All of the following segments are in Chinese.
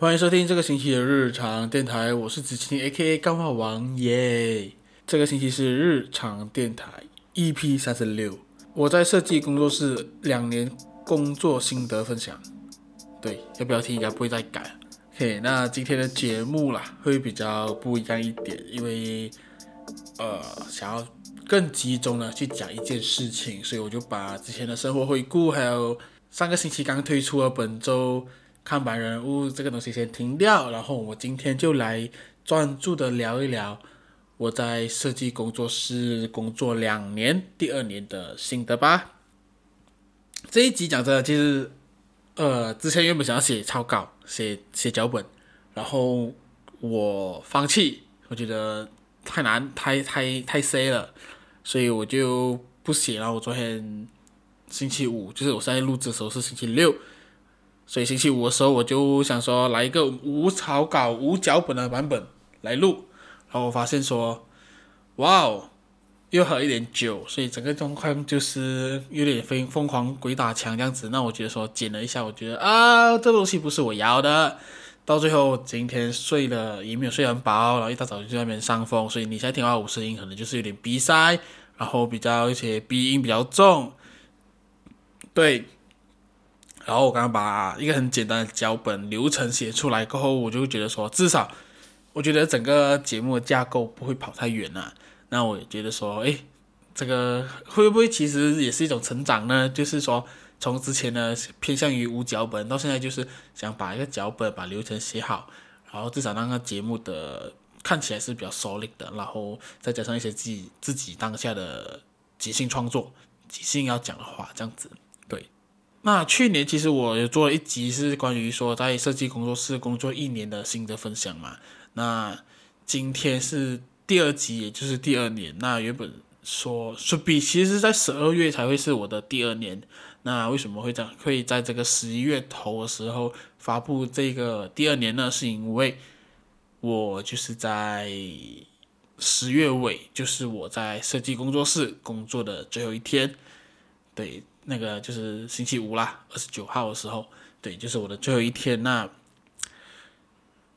欢迎收听这个星期的日常电台，我是子晴 A.K.A 干话王耶。这个星期是日常电台 EP 三十六，我在设计工作室两年工作心得分享。对，要不要听？应该不会再改。OK，那今天的节目啦，会比较不一样一点，因为呃，想要更集中的去讲一件事情，所以我就把之前的生活回顾，还有上个星期刚推出的本周。看板人物这个东西先停掉，然后我今天就来专注的聊一聊我在设计工作室工作两年，第二年的心得吧。这一集讲的其实，呃，之前原本想要写草稿，写写脚本，然后我放弃，我觉得太难，太太太 C 了，所以我就不写了。我昨天星期五，就是我现在录制的时候是星期六。所以星期五的时候，我就想说来一个无草稿、无脚本的版本来录，然后我发现说，哇哦，又喝一点酒，所以整个状况就是有点疯疯狂鬼打墙这样子。那我觉得说剪了一下，我觉得啊，这东西不是我要的。到最后今天睡了也没有睡很饱，然后一大早就在那边伤风，所以你现在听到我声音可能就是有点鼻塞，然后比较一些鼻音比较重，对。然后我刚刚把一个很简单的脚本流程写出来过后，我就觉得说，至少我觉得整个节目的架构不会跑太远了。那我也觉得说，哎，这个会不会其实也是一种成长呢？就是说，从之前呢偏向于无脚本，到现在就是想把一个脚本把流程写好，然后至少让个节目的看起来是比较 solid 的，然后再加上一些自己自己当下的即兴创作、即兴要讲的话，这样子。那去年其实我有做了一集是关于说在设计工作室工作一年的心得分享嘛。那今天是第二集，也就是第二年。那原本说是比其实在十二月才会是我的第二年。那为什么会这样？会在这个十一月头的时候发布这个第二年呢？是因为我就是在十月尾，就是我在设计工作室工作的最后一天。对。那个就是星期五啦，二十九号的时候，对，就是我的最后一天。那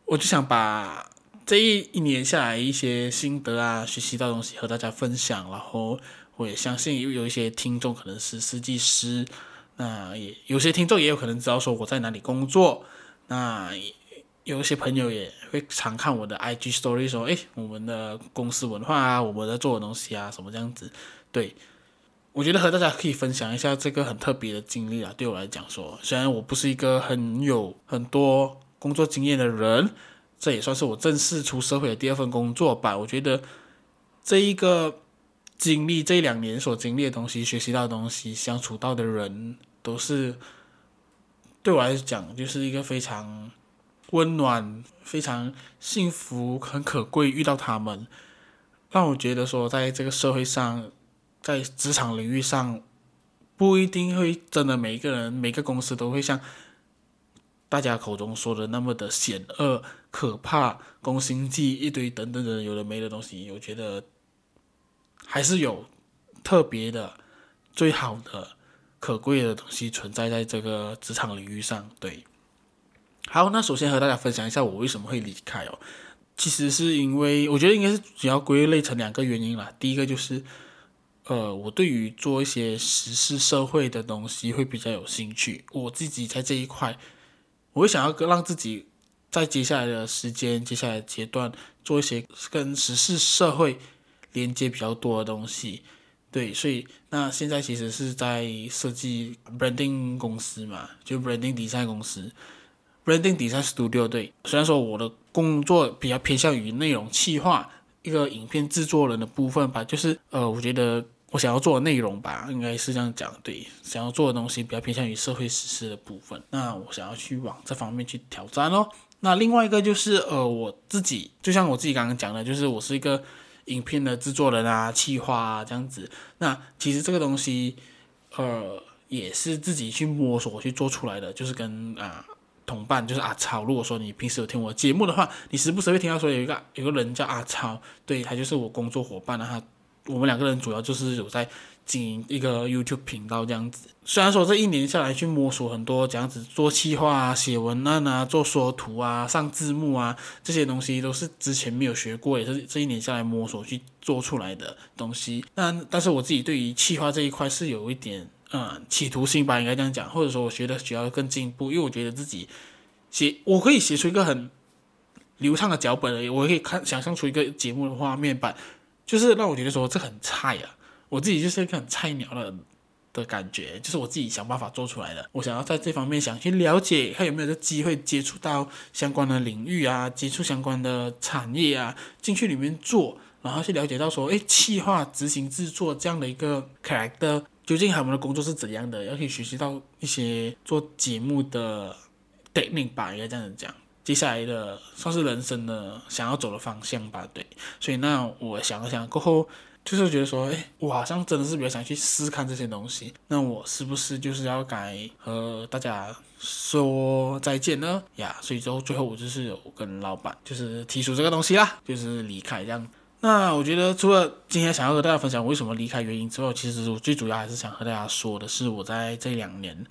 我就想把这一一年下来一些心得啊，学习到东西和大家分享。然后我也相信有有一些听众可能是设计师，那也有些听众也有可能知道说我在哪里工作。那有一些朋友也会常看我的 IG Story，说，哎，我们的公司文化啊，我们在做的东西啊，什么这样子，对。我觉得和大家可以分享一下这个很特别的经历啊，对我来讲说，虽然我不是一个很有很多工作经验的人，这也算是我正式出社会的第二份工作吧。我觉得这一个经历，这两年所经历的东西，学习到的东西，相处到的人，都是对我来讲就是一个非常温暖、非常幸福、很可贵，遇到他们，让我觉得说，在这个社会上。在职场领域上，不一定会真的每一个人、每个公司都会像大家口中说的那么的险恶、可怕、攻心计一堆等等的有的没的东西。我觉得还是有特别的、最好的、可贵的东西存在在这个职场领域上。对，好，那首先和大家分享一下我为什么会离开哦。其实是因为我觉得应该是主要归类成两个原因啦。第一个就是。呃，我对于做一些时事社会的东西会比较有兴趣。我自己在这一块，我会想要让自己在接下来的时间、接下来阶段做一些跟时事社会连接比较多的东西。对，所以那现在其实是在设计 branding 公司嘛，就 branding design 公司，branding design studio。对，虽然说我的工作比较偏向于内容企划，一个影片制作人的部分吧，就是呃，我觉得。我想要做的内容吧，应该是这样讲，对，想要做的东西比较偏向于社会时事的部分。那我想要去往这方面去挑战哦。那另外一个就是，呃，我自己就像我自己刚刚讲的，就是我是一个影片的制作人啊、企划啊这样子。那其实这个东西，呃，也是自己去摸索去做出来的，就是跟啊、同伴，就是阿超。如果说你平时有听我节目的话，你时不时会听到说有一个有个人叫阿超，对，他就是我工作伙伴啊。他我们两个人主要就是有在经营一个 YouTube 频道这样子。虽然说这一年下来去摸索很多，这样子做企划啊、写文案啊、做缩图啊、上字幕啊，这些东西都是之前没有学过，也是这一年下来摸索去做出来的东西。那但是我自己对于企划这一块是有一点嗯企图心吧，应该这样讲，或者说我学的需要更进步，因为我觉得自己写我可以写出一个很流畅的脚本而已，我可以看想象出一个节目的画面版，就是让我觉得说这很菜啊。我自己就是一个很菜鸟的的感觉，就是我自己想办法做出来的。我想要在这方面想去了解，看有没有这机会接触到相关的领域啊，接触相关的产业啊，进去里面做，然后去了解到说，哎，企划、执行、制作这样的一个 character，究竟他们的工作是怎样的？要可以学习到一些做节目的 technique 吧，应该这样子讲。接下来的算是人生的想要走的方向吧，对。所以那我想了想过后。就是觉得说，哎，我好像真的是比较想去试看这些东西。那我是不是就是要该和大家说再见呢？呀，所以之后最后我就是有跟老板就是提出这个东西啦，就是离开这样。那我觉得除了今天想要和大家分享为什么离开原因之外，其实我最主要还是想和大家说的是，我在这两年，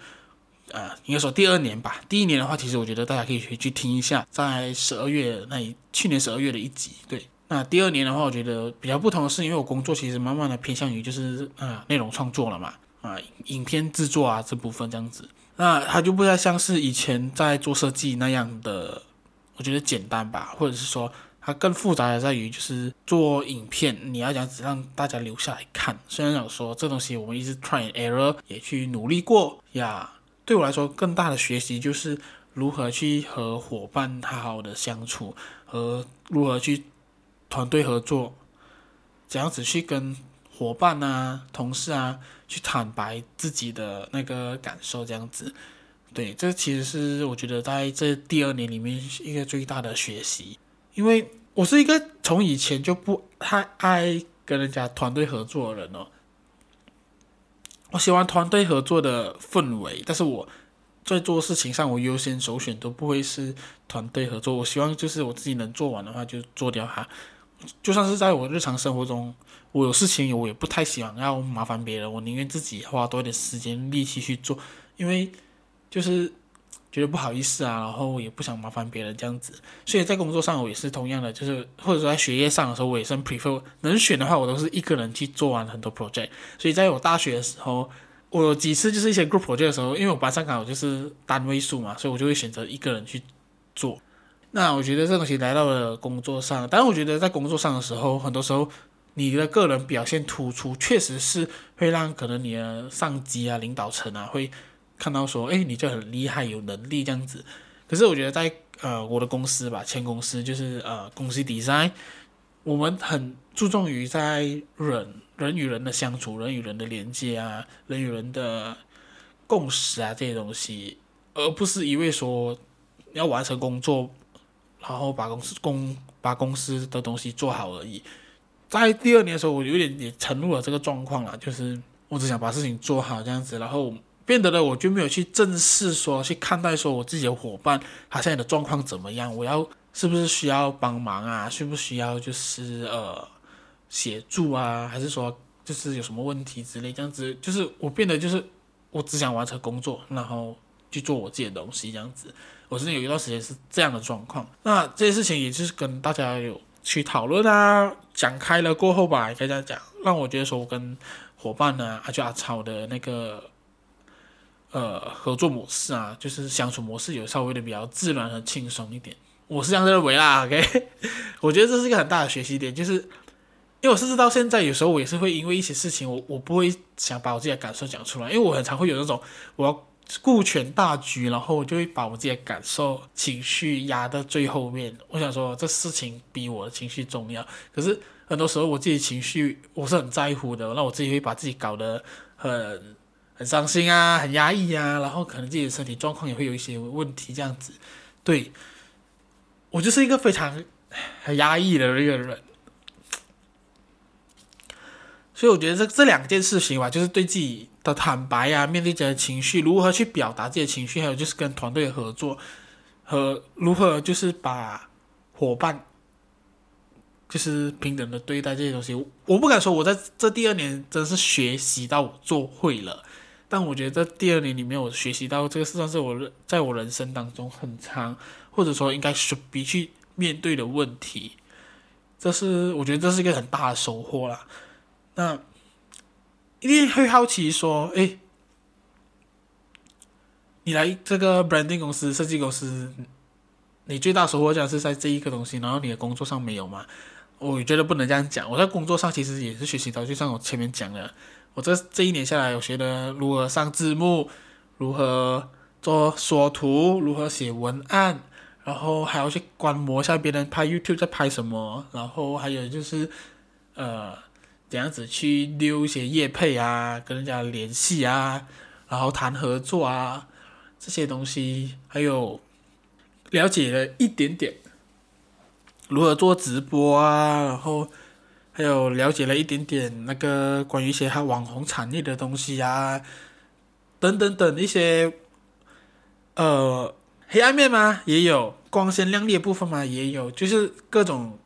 呃，应该说第二年吧。第一年的话，其实我觉得大家可以去听一下，在十二月那一去年十二月的一集，对。那第二年的话，我觉得比较不同的是，因为我工作其实慢慢的偏向于就是啊内容创作了嘛，啊影片制作啊这部分这样子，那它就不再像是以前在做设计那样的，我觉得简单吧，或者是说它更复杂的在于就是做影片，你要讲只让大家留下来看。虽然讲说这东西我们一直 try and error 也去努力过呀，对我来说更大的学习就是如何去和伙伴好好的相处，和如何去。团队合作，怎样子去跟伙伴啊、同事啊去坦白自己的那个感受，这样子，对，这其实是我觉得在这第二年里面一个最大的学习，因为我是一个从以前就不太爱跟人家团队合作的人哦，我喜欢团队合作的氛围，但是我在做事情上，我优先首选都不会是团队合作，我希望就是我自己能做完的话就做掉它。就算是在我日常生活中，我有事情，我也不太喜欢要麻烦别人，我宁愿自己花多一点时间力气去做，因为就是觉得不好意思啊，然后也不想麻烦别人这样子。所以在工作上我也是同样的，就是或者说在学业上的时候，我也是 prefer 能选的话，我都是一个人去做完很多 project。所以在我大学的时候，我有几次就是一些 group project 的时候，因为我班上刚好就是单位数嘛，所以我就会选择一个人去做。那我觉得这东西来到了工作上，但是我觉得在工作上的时候，很多时候你的个人表现突出，确实是会让可能你的上级啊、领导层啊会看到说，哎，你就很厉害、有能力这样子。可是我觉得在呃我的公司吧，前公司就是呃公司 design，我们很注重于在人人与人的相处、人与人的连接啊、人与人的共识啊这些东西，而不是一味说要完成工作。然后把公司公把公司的东西做好而已。在第二年的时候，我有点也沉入了这个状况了，就是我只想把事情做好这样子，然后变得了我就没有去正视说去看待说我自己的伙伴他现在的状况怎么样，我要是不是需要帮忙啊，需不需要就是呃协助啊，还是说就是有什么问题之类这样子，就是我变得就是我只想完成工作，然后去做我自己的东西这样子。我是有一段时间是这样的状况，那这些事情也就是跟大家有去讨论啊，讲开了过后吧，该这样讲，让我觉得说我跟伙伴呢，阿就阿超的那个呃合作模式啊，就是相处模式有稍微的比较自然和轻松一点，我是这样认为啦，OK，我觉得这是一个很大的学习点，就是因为我甚至到现在有时候我也是会因为一些事情，我我不会想把我自己的感受讲出来，因为我很常会有那种我要。顾全大局，然后我就会把我自己的感受、情绪压到最后面。我想说，这事情比我的情绪重要。可是很多时候，我自己情绪我是很在乎的，那我自己会把自己搞得很很伤心啊，很压抑啊，然后可能自己的身体状况也会有一些问题，这样子。对，我就是一个非常很压抑的一个人。所以我觉得这这两件事情吧，就是对自己的坦白、啊，面对自己的情绪，如何去表达自己的情绪，还有就是跟团队合作和如何就是把伙伴就是平等的对待这些东西。我不敢说我在这第二年真是学习到我做会了，但我觉得在第二年里面我学习到这个事算是我在我人生当中很长，或者说应该是必须面对的问题。这是我觉得这是一个很大的收获啦。那一定会好奇说，哎，你来这个 branding 公司、设计公司，你最大收获讲是在这一个东西，然后你的工作上没有吗？我觉得不能这样讲。我在工作上其实也是学习到，就像我前面讲的，我这这一年下来，我学的如何上字幕，如何做缩图，如何写文案。然后还要去观摩一下别人拍 YouTube 在拍什么，然后还有就是，呃，怎样子去溜一些业配啊，跟人家联系啊，然后谈合作啊，这些东西，还有了解了一点点如何做直播啊，然后还有了解了一点点那个关于一些他网红产业的东西啊，等等等一些，呃。黑暗面吗？也有光鲜亮丽的部分吗？也有，就是各种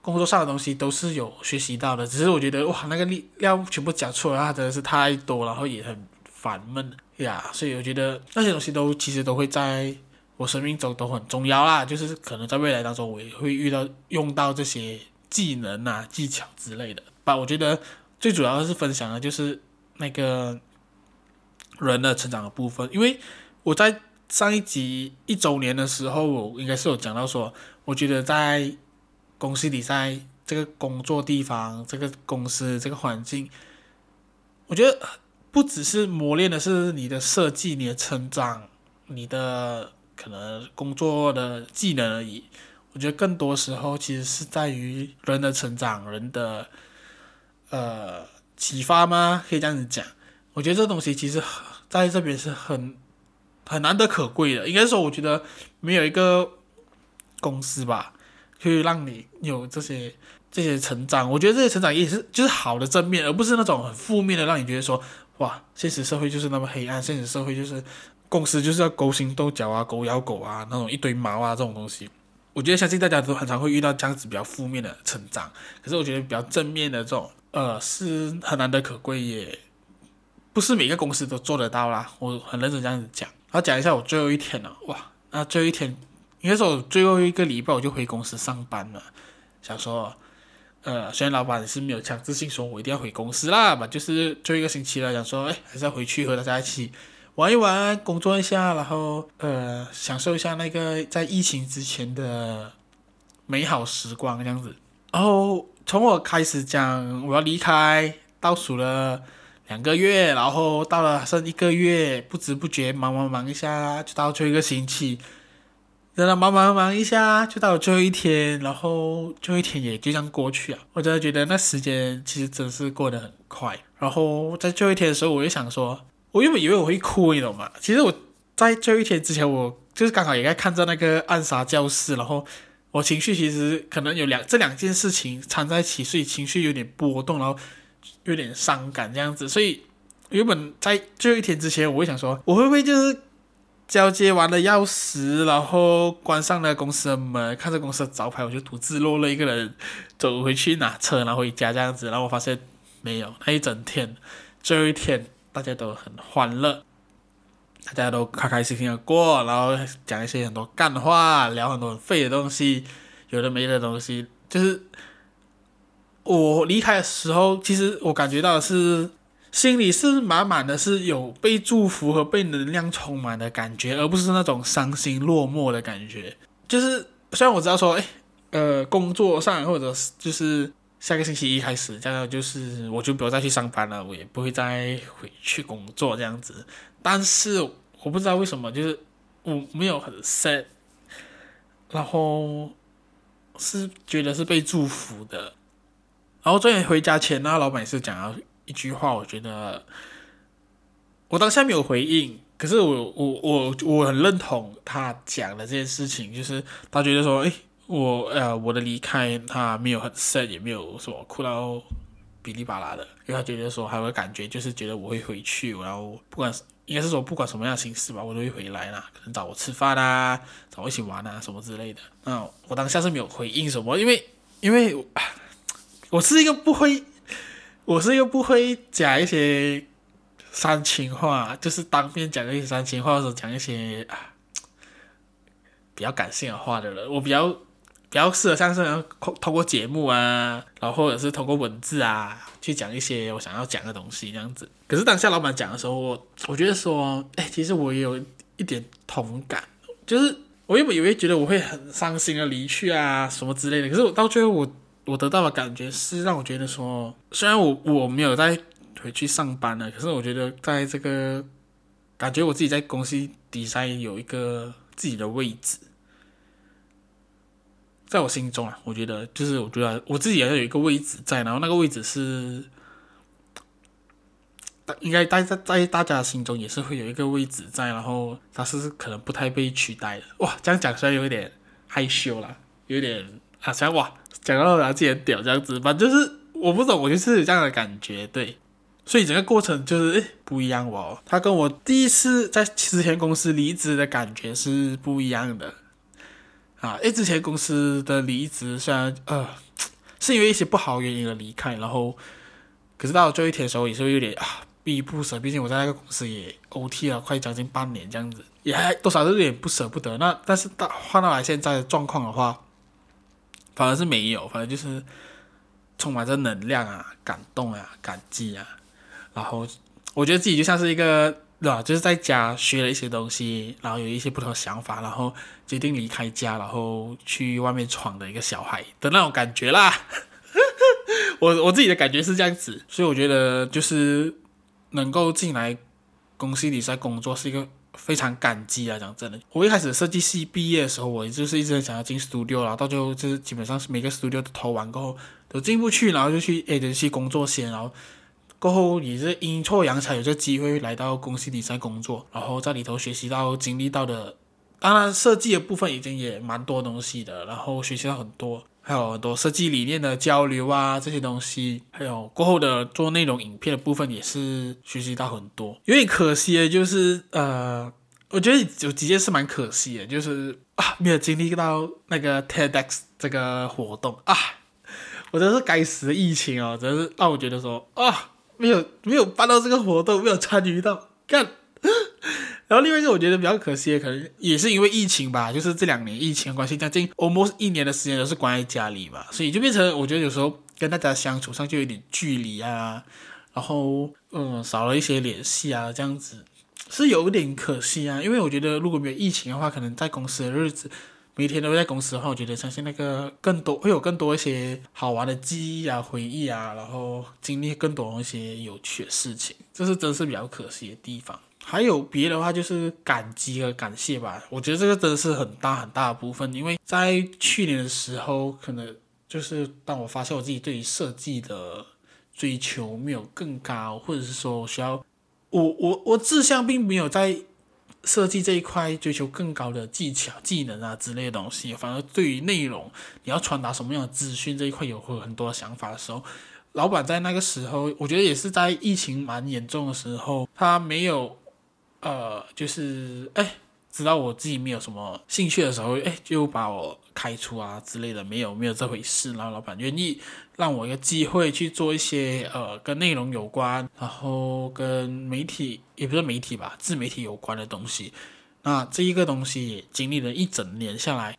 工作上的东西都是有学习到的。只是我觉得哇，那个料全部讲出来，真的是太多，然后也很烦闷呀。所以我觉得那些东西都其实都会在我生命中都很重要啦。就是可能在未来当中，我也会遇到用到这些技能啊、技巧之类的。吧，我觉得最主要的是分享的就是那个人的成长的部分，因为我在。上一集一周年的时候，我应该是有讲到说，我觉得在公司里，在这个工作地方、这个公司、这个环境，我觉得不只是磨练的是你的设计、你的成长、你的可能工作的技能而已。我觉得更多时候其实是在于人的成长、人的呃启发吗？可以这样子讲。我觉得这东西其实在这边是很。很难得可贵的，应该说，我觉得没有一个公司吧，可以让你有这些这些成长。我觉得这些成长也是就是好的正面，而不是那种很负面的，让你觉得说，哇，现实社会就是那么黑暗，现实社会就是公司就是要勾心斗角啊，狗咬狗啊，那种一堆毛啊这种东西。我觉得相信大家都很常会遇到这样子比较负面的成长，可是我觉得比较正面的这种，呃，是很难得可贵，也不是每个公司都做得到啦。我很认真这样子讲。然后讲一下我最后一天了，哇，那最后一天应该是我最后一个礼拜我就回公司上班了。想说，呃，虽然老板是没有强制性说我一定要回公司啦嘛，就是最后一个星期了，想说，哎，还是要回去和大家一起玩一玩，工作一下，然后呃，享受一下那个在疫情之前的美好时光这样子。然后从我开始讲我要离开，倒数了。两个月，然后到了剩一个月，不知不觉忙忙忙一下，就到最后一个星期，然后忙忙忙一下，就到了最后一天，然后最后一天也就这样过去了。我真的觉得那时间其实真是过得很快。然后在最后一天的时候，我就想说，我原本以为我会哭，你懂吗？其实我在最后一天之前，我就是刚好也在看着那个暗杀教室，然后我情绪其实可能有两这两件事情掺在一起，所以情绪有点波动，然后。有点伤感这样子，所以原本在最后一天之前，我会想说，我会不会就是交接完了钥匙，然后关上了公司的门，看着公司的招牌，我就独自落了一个人走回去拿车，然后回家这样子。然后我发现没有，那一整天最后一天大家都很欢乐，大家都开开心心的过，然后讲一些很多干话，聊很多很废的东西，有的没的东西，就是。我离开的时候，其实我感觉到是心里是满满的，是有被祝福和被能量充满的感觉，而不是那种伤心落寞的感觉。就是虽然我知道说，哎，呃，工作上或者是就是下个星期一开始，这样就是我就不要再去上班了，我也不会再回去工作这样子。但是我不知道为什么，就是我没有很 sad，然后是觉得是被祝福的。然后昨天回家前，那老板是讲了一句话，我觉得我当下没有回应，可是我我我我很认同他讲的这件事情，就是他觉得说，诶，我呃我的离开他没有很 sad，也没有什么哭到哔哩吧啦的，因为他觉得说还有个感觉，就是觉得我会回去，然后不管应该是说不管什么样的形式吧，我都会回来啦，可能找我吃饭啊，找我一起玩啊什么之类的。那，我当下是没有回应什么，因为。因为我是一个不会，我是一个不会讲一些煽情话，就是当面讲一些煽情话，或者讲一些啊比较感性的话的人。我比较比较适合像是通通过节目啊，然后或者是通过文字啊去讲一些我想要讲的东西这样子。可是当下老板讲的时候，我我觉得说，哎，其实我也有一点同感，就是。我原本以为觉得我会很伤心的离去啊什么之类的，可是我到最后我我得到的感觉是让我觉得说，虽然我我没有再回去上班了，可是我觉得在这个感觉我自己在公司底下有一个自己的位置，在我心中啊，我觉得就是我觉得我自己也要有一个位置在，然后那个位置是。应该在在在大家心中也是会有一个位置在，然后他是可能不太被取代的。哇，这样讲出来有点害羞了，有点好像哇，讲到自己很屌这样子，反正就是我不懂，我就是这样的感觉，对。所以整个过程就是诶不一样哦，他跟我第一次在之前公司离职的感觉是不一样的啊。因为，之前公司的离职虽然呃 是因为一些不好原因而离开，然后可是到了最后一天的时候也是有点啊。依依不舍，毕竟我在那个公司也 OT 了快将近半年这样子，也还多少都有点不舍不得。那但是到换到来现在的状况的话，反而是没有，反正就是充满着能量啊、感动啊、感激啊。然后我觉得自己就像是一个对吧，就是在家学了一些东西，然后有一些不同想法，然后决定离开家，然后去外面闯的一个小孩的那种感觉啦。我我自己的感觉是这样子，所以我觉得就是。能够进来公司里在工作是一个非常感激啊！讲真的，我一开始设计系毕业的时候，我就是一直想要进 studio，然后到最后就是基本上是每个 studio 都投完过后都进不去，然后就去 agency 工作先，然后过后也是阴错阳差有这个机会来到公司里在工作，然后在里头学习到经历到的，当然设计的部分已经也蛮多东西的，然后学习到很多。还有很多设计理念的交流啊，这些东西，还有过后的做内容影片的部分，也是学习到很多。有点可惜的，就是呃，我觉得有几件事蛮可惜的，就是啊，没有经历到那个 TEDx 这个活动啊，我真是该死的疫情哦，真是让我觉得说啊，没有没有办到这个活动，没有参与到，干。然后另外一个我觉得比较可惜的，可能也是因为疫情吧，就是这两年疫情关系，将近 almost 一年的时间都是关在家里嘛，所以就变成我觉得有时候跟大家相处上就有点距离啊，然后嗯少了一些联系啊，这样子是有点可惜啊。因为我觉得如果没有疫情的话，可能在公司的日子每天都在公司的话，我觉得相信那个更多会有更多一些好玩的记忆啊、回忆啊，然后经历更多一些有趣的事情，这是真是比较可惜的地方。还有别的话，就是感激和感谢吧。我觉得这个真的是很大很大的部分，因为在去年的时候，可能就是当我发现我自己对于设计的追求没有更高，或者是说我需要我我我志向并没有在设计这一块追求更高的技巧、技能啊之类的东西，反而对于内容你要传达什么样的资讯这一块有会很多想法的时候，老板在那个时候，我觉得也是在疫情蛮严重的时候，他没有。呃，就是哎，知道我自己没有什么兴趣的时候，哎，就把我开除啊之类的，没有没有这回事。然后老板愿意让我一个机会去做一些呃跟内容有关，然后跟媒体也不是媒体吧，自媒体有关的东西。那这一个东西也经历了一整年下来，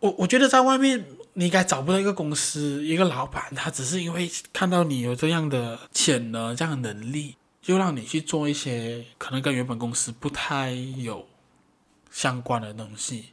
我我觉得在外面你应该找不到一个公司一个老板，他只是因为看到你有这样的潜能、这样的能力。就让你去做一些可能跟原本公司不太有相关的东西，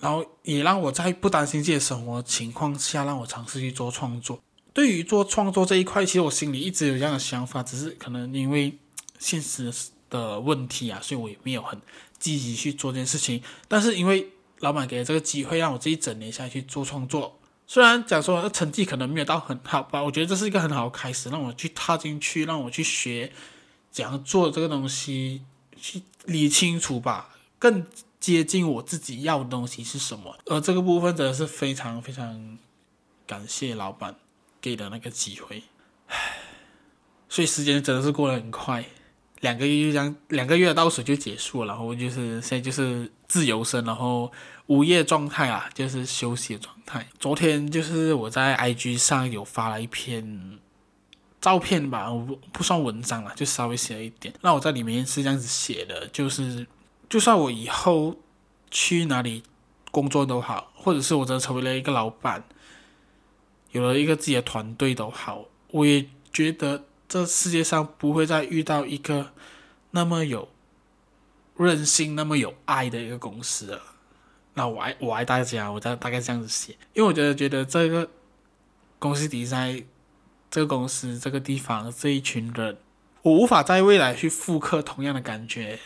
然后也让我在不担心自己的生活情况下，让我尝试去做创作。对于做创作这一块，其实我心里一直有这样的想法，只是可能因为现实的问题啊，所以我也没有很积极去做这件事情。但是因为老板给了这个机会，让我这一整年下去做创作。虽然讲说成绩可能没有到很好吧，我觉得这是一个很好的开始，让我去踏进去，让我去学怎样做这个东西，去理清楚吧，更接近我自己要的东西是什么。而这个部分真的是非常非常感谢老板给的那个机会，唉，所以时间真的是过得很快，两个月就这样，两个月的倒数就结束了，然后就是现在就是自由身，然后无业状态啊，就是休息的状态。昨天就是我在 IG 上有发了一篇照片吧，我不不算文章了，就稍微写了一点。那我在里面是这样子写的，就是就算我以后去哪里工作都好，或者是我真的成为了一个老板，有了一个自己的团队都好，我也觉得。这世界上不会再遇到一个那么有韧性、那么有爱的一个公司了。那我爱我爱大家，我大大概这样子写，因为我觉得觉得这个公司底下，这个公司这个地方这一群人，我无法在未来去复刻同样的感觉，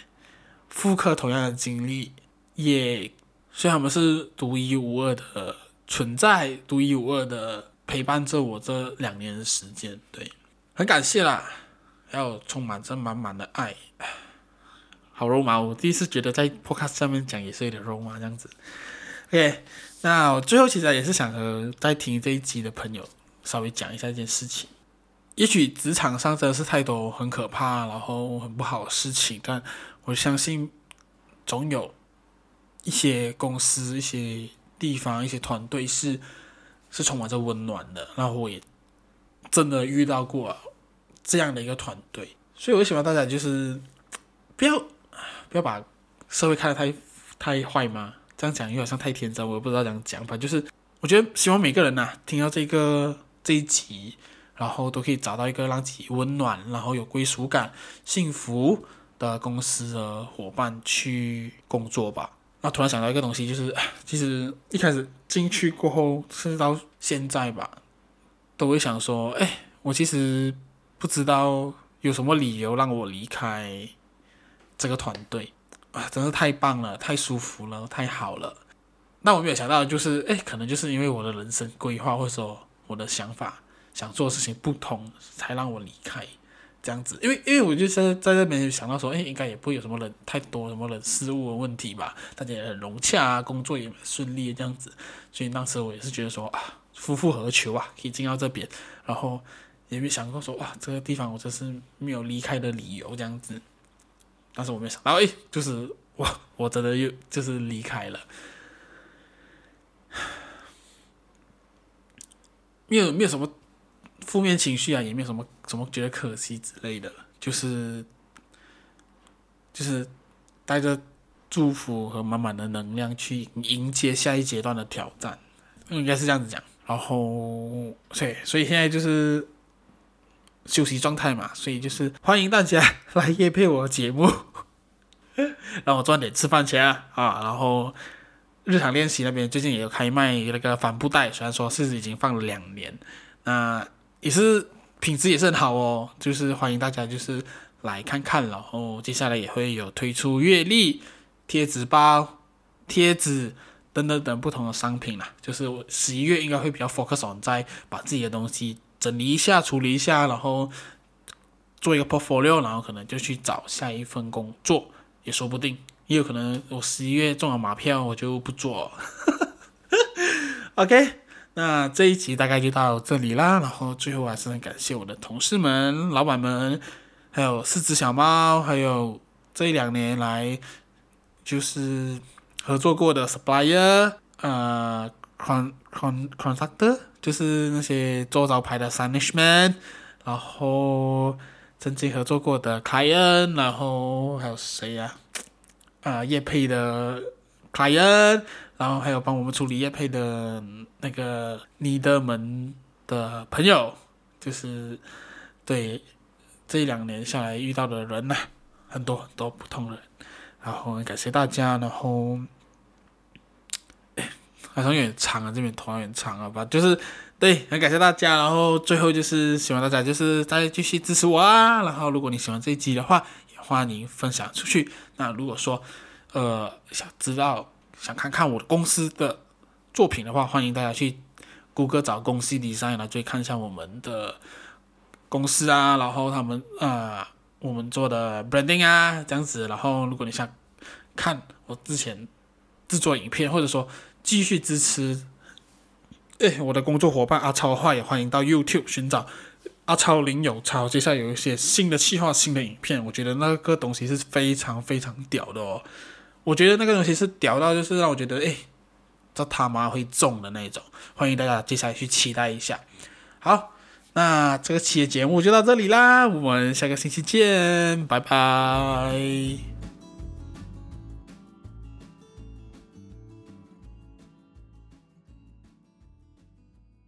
复刻同样的经历，也虽然他们是独一无二的存在，独一无二的陪伴着我这两年时间，对。很感谢啦，还有充满着满满的爱，好肉麻！我第一次觉得在 podcast 上面讲也是有点肉麻这样子。OK，那我最后其实也是想和在听这一集的朋友稍微讲一下一件事情。也许职场上真的是太多很可怕，然后很不好的事情，但我相信总有一些公司、一些地方、一些团队是是充满着温暖的。然后我也。真的遇到过这样的一个团队，所以我希望大家就是不要不要把社会看得太太坏嘛。这样讲又好像太天真，我也不知道怎样讲。反正就是我觉得希望每个人呐、听到这个这一集，然后都可以找到一个让自己温暖，然后有归属感、幸福的公司的伙伴去工作吧。那突然想到一个东西，就是 其实一开始进去过后，甚至到现在吧。都会想说，哎，我其实不知道有什么理由让我离开这个团队啊，真是太棒了，太舒服了，太好了。那我没有想到，就是哎，可能就是因为我的人生规划或者说我的想法，想做的事情不同，才让我离开这样子。因为因为我就现在在这边想到说，哎，应该也不会有什么人太多什么人事物的问题吧，大家也很融洽啊，工作也顺利这样子。所以当时我也是觉得说啊。夫复何求啊？可以进到这边，然后也没想过说哇，这个地方我真是没有离开的理由这样子。但是我没想到，哎，就是哇，我真的又就是离开了，没有没有什么负面情绪啊，也没有什么什么觉得可惜之类的，就是就是带着祝福和满满的能量去迎接下一阶段的挑战，应该是这样子讲。然后，所以，所以现在就是休息状态嘛，所以就是欢迎大家来夜配我的节目，让我赚点吃饭钱啊！啊，然后日常练习那边最近也有开卖那个帆布袋，虽然说是已经放了两年，那也是品质也是很好哦，就是欢迎大家就是来看看，然后接下来也会有推出月历、贴纸包、贴纸。等等等不同的商品啦，就是十一月应该会比较 focus on 在把自己的东西整理一下、处理一下，然后做一个 portfolio，然后可能就去找下一份工作也说不定，也有可能我十一月中了马票，我就不做。OK，那这一集大概就到这里啦，然后最后还是很感谢我的同事们、老板们，还有四只小猫，还有这一两年来就是。合作过的 supplier，呃，con con contractor，就是那些做招牌的 signishman，然后曾经合作过的 client，然后还有谁呀？啊，业配的 client，然后还有帮我们处理业配的那个你的门的朋友，就是对这两年下来遇到的人呐、很多很多不同人，然后感谢大家，然后。好像有点长啊，这边头有点长啊吧，就是对，很感谢大家，然后最后就是希望大家就是再继续支持我啊，然后如果你喜欢这一集的话，也欢迎分享出去。那如果说呃想知道想看看我公司的作品的话，欢迎大家去谷歌找公司第三来，就看一下我们的公司啊，然后他们啊、呃、我们做的 branding 啊这样子，然后如果你想看我之前制作影片，或者说。继续支持，哎，我的工作伙伴阿超的话，也欢迎到 YouTube 寻找阿超林有超，接下来有一些新的企划、新的影片，我觉得那个东西是非常非常屌的哦。我觉得那个东西是屌到，就是让我觉得，哎，这他妈会中的那种。欢迎大家接下来去期待一下。好，那这个期的节目就到这里啦，我们下个星期见，拜拜。